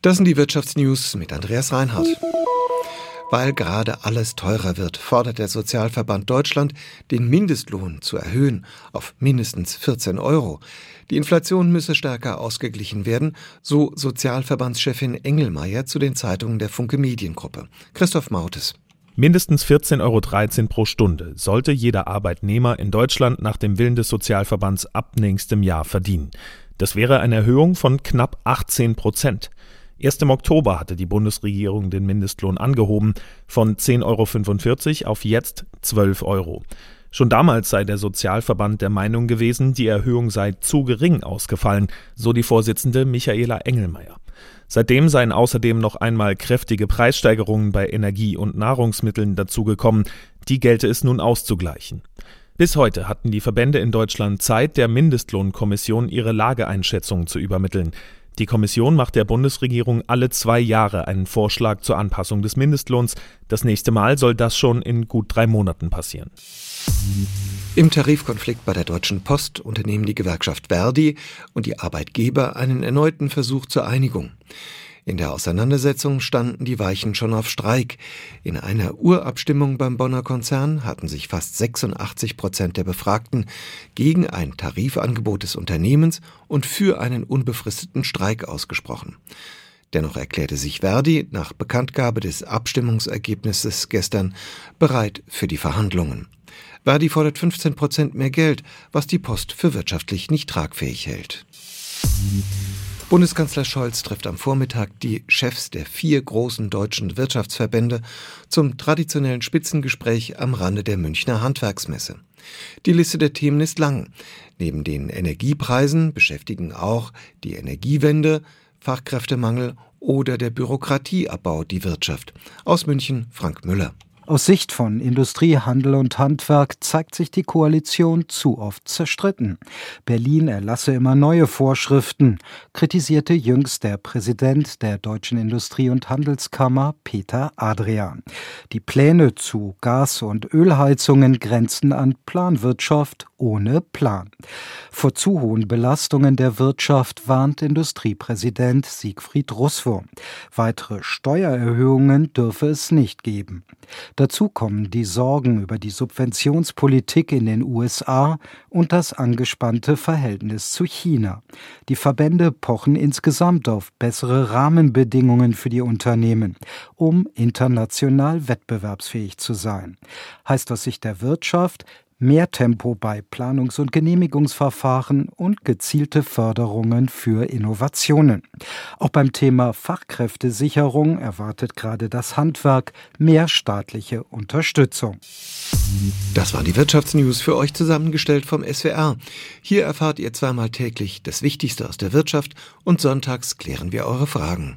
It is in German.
Das sind die Wirtschaftsnews mit Andreas Reinhardt. Weil gerade alles teurer wird, fordert der Sozialverband Deutschland, den Mindestlohn zu erhöhen auf mindestens 14 Euro. Die Inflation müsse stärker ausgeglichen werden, so Sozialverbandschefin Engelmeier zu den Zeitungen der Funke Mediengruppe. Christoph Mautes. Mindestens 14,13 Euro pro Stunde sollte jeder Arbeitnehmer in Deutschland nach dem Willen des Sozialverbands ab nächstem Jahr verdienen. Das wäre eine Erhöhung von knapp 18 Prozent. Erst im Oktober hatte die Bundesregierung den Mindestlohn angehoben von 10,45 Euro auf jetzt 12 Euro. Schon damals sei der Sozialverband der Meinung gewesen, die Erhöhung sei zu gering ausgefallen, so die Vorsitzende Michaela Engelmeier. Seitdem seien außerdem noch einmal kräftige Preissteigerungen bei Energie und Nahrungsmitteln dazugekommen, die gelte es nun auszugleichen. Bis heute hatten die Verbände in Deutschland Zeit, der Mindestlohnkommission ihre Lageeinschätzung zu übermitteln. Die Kommission macht der Bundesregierung alle zwei Jahre einen Vorschlag zur Anpassung des Mindestlohns. Das nächste Mal soll das schon in gut drei Monaten passieren. Im Tarifkonflikt bei der Deutschen Post unternehmen die Gewerkschaft Verdi und die Arbeitgeber einen erneuten Versuch zur Einigung. In der Auseinandersetzung standen die Weichen schon auf Streik. In einer Urabstimmung beim Bonner Konzern hatten sich fast 86 Prozent der Befragten gegen ein Tarifangebot des Unternehmens und für einen unbefristeten Streik ausgesprochen. Dennoch erklärte sich Verdi nach Bekanntgabe des Abstimmungsergebnisses gestern bereit für die Verhandlungen. Verdi fordert 15 Prozent mehr Geld, was die Post für wirtschaftlich nicht tragfähig hält. Bundeskanzler Scholz trifft am Vormittag die Chefs der vier großen deutschen Wirtschaftsverbände zum traditionellen Spitzengespräch am Rande der Münchner Handwerksmesse. Die Liste der Themen ist lang. Neben den Energiepreisen beschäftigen auch die Energiewende, Fachkräftemangel oder der Bürokratieabbau die Wirtschaft. Aus München Frank Müller. Aus Sicht von Industrie, Handel und Handwerk zeigt sich die Koalition zu oft zerstritten. Berlin erlasse immer neue Vorschriften, kritisierte jüngst der Präsident der Deutschen Industrie- und Handelskammer Peter Adrian. Die Pläne zu Gas- und Ölheizungen grenzen an Planwirtschaft ohne Plan. Vor zu hohen Belastungen der Wirtschaft warnt Industriepräsident Siegfried Russwurm. Weitere Steuererhöhungen dürfe es nicht geben. Dazu kommen die Sorgen über die Subventionspolitik in den USA und das angespannte Verhältnis zu China. Die Verbände pochen insgesamt auf bessere Rahmenbedingungen für die Unternehmen, um international wettbewerbsfähig zu sein. Heißt aus Sicht der Wirtschaft, mehr Tempo bei Planungs- und Genehmigungsverfahren und gezielte Förderungen für Innovationen. Auch beim Thema Fachkräftesicherung erwartet gerade das Handwerk mehr staatliche Unterstützung. Das waren die Wirtschaftsnews für euch zusammengestellt vom SWR. Hier erfahrt ihr zweimal täglich das Wichtigste aus der Wirtschaft und sonntags klären wir eure Fragen.